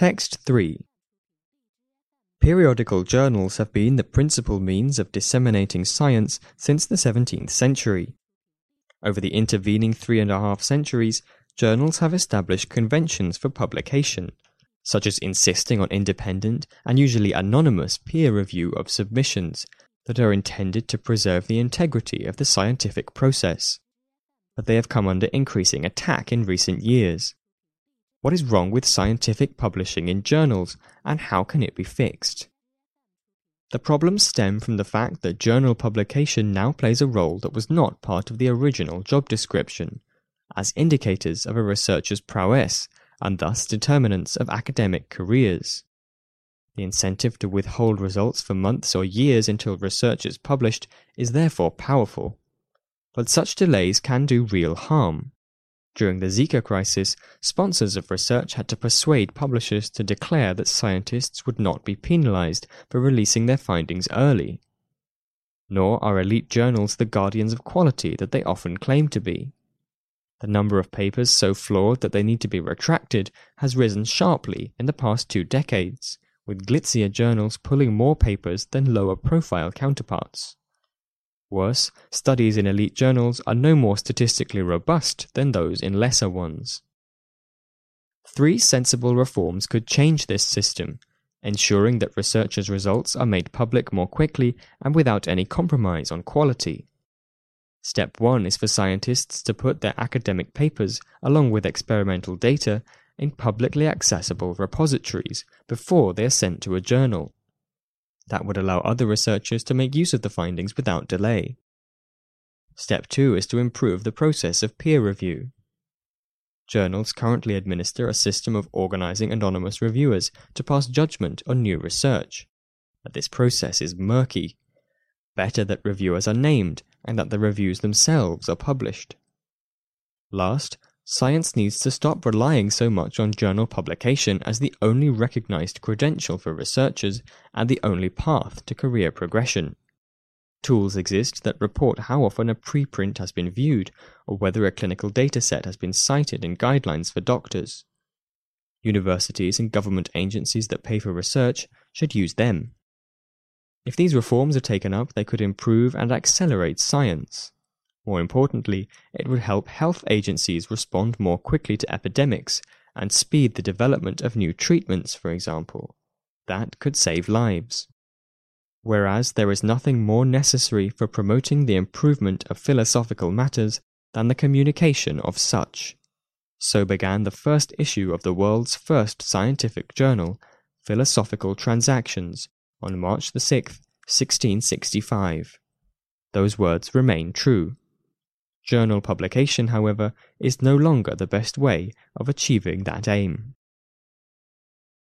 Text 3 Periodical journals have been the principal means of disseminating science since the 17th century. Over the intervening three and a half centuries, journals have established conventions for publication, such as insisting on independent and usually anonymous peer review of submissions that are intended to preserve the integrity of the scientific process. But they have come under increasing attack in recent years. What is wrong with scientific publishing in journals, and how can it be fixed? The problems stem from the fact that journal publication now plays a role that was not part of the original job description, as indicators of a researcher's prowess and thus determinants of academic careers. The incentive to withhold results for months or years until research is published is therefore powerful. But such delays can do real harm. During the Zika crisis, sponsors of research had to persuade publishers to declare that scientists would not be penalized for releasing their findings early. Nor are elite journals the guardians of quality that they often claim to be. The number of papers so flawed that they need to be retracted has risen sharply in the past two decades, with glitzier journals pulling more papers than lower profile counterparts. Worse, studies in elite journals are no more statistically robust than those in lesser ones. Three sensible reforms could change this system, ensuring that researchers' results are made public more quickly and without any compromise on quality. Step 1 is for scientists to put their academic papers, along with experimental data, in publicly accessible repositories before they are sent to a journal. That would allow other researchers to make use of the findings without delay. Step 2 is to improve the process of peer review. Journals currently administer a system of organizing anonymous reviewers to pass judgment on new research. But this process is murky. Better that reviewers are named and that the reviews themselves are published. Last, Science needs to stop relying so much on journal publication as the only recognized credential for researchers and the only path to career progression. Tools exist that report how often a preprint has been viewed or whether a clinical dataset has been cited in guidelines for doctors. Universities and government agencies that pay for research should use them. If these reforms are taken up, they could improve and accelerate science. More importantly, it would help health agencies respond more quickly to epidemics and speed the development of new treatments, for example. That could save lives. Whereas there is nothing more necessary for promoting the improvement of philosophical matters than the communication of such. So began the first issue of the world's first scientific journal, Philosophical Transactions, on March the 6th, 1665. Those words remain true. Journal publication, however, is no longer the best way of achieving that aim.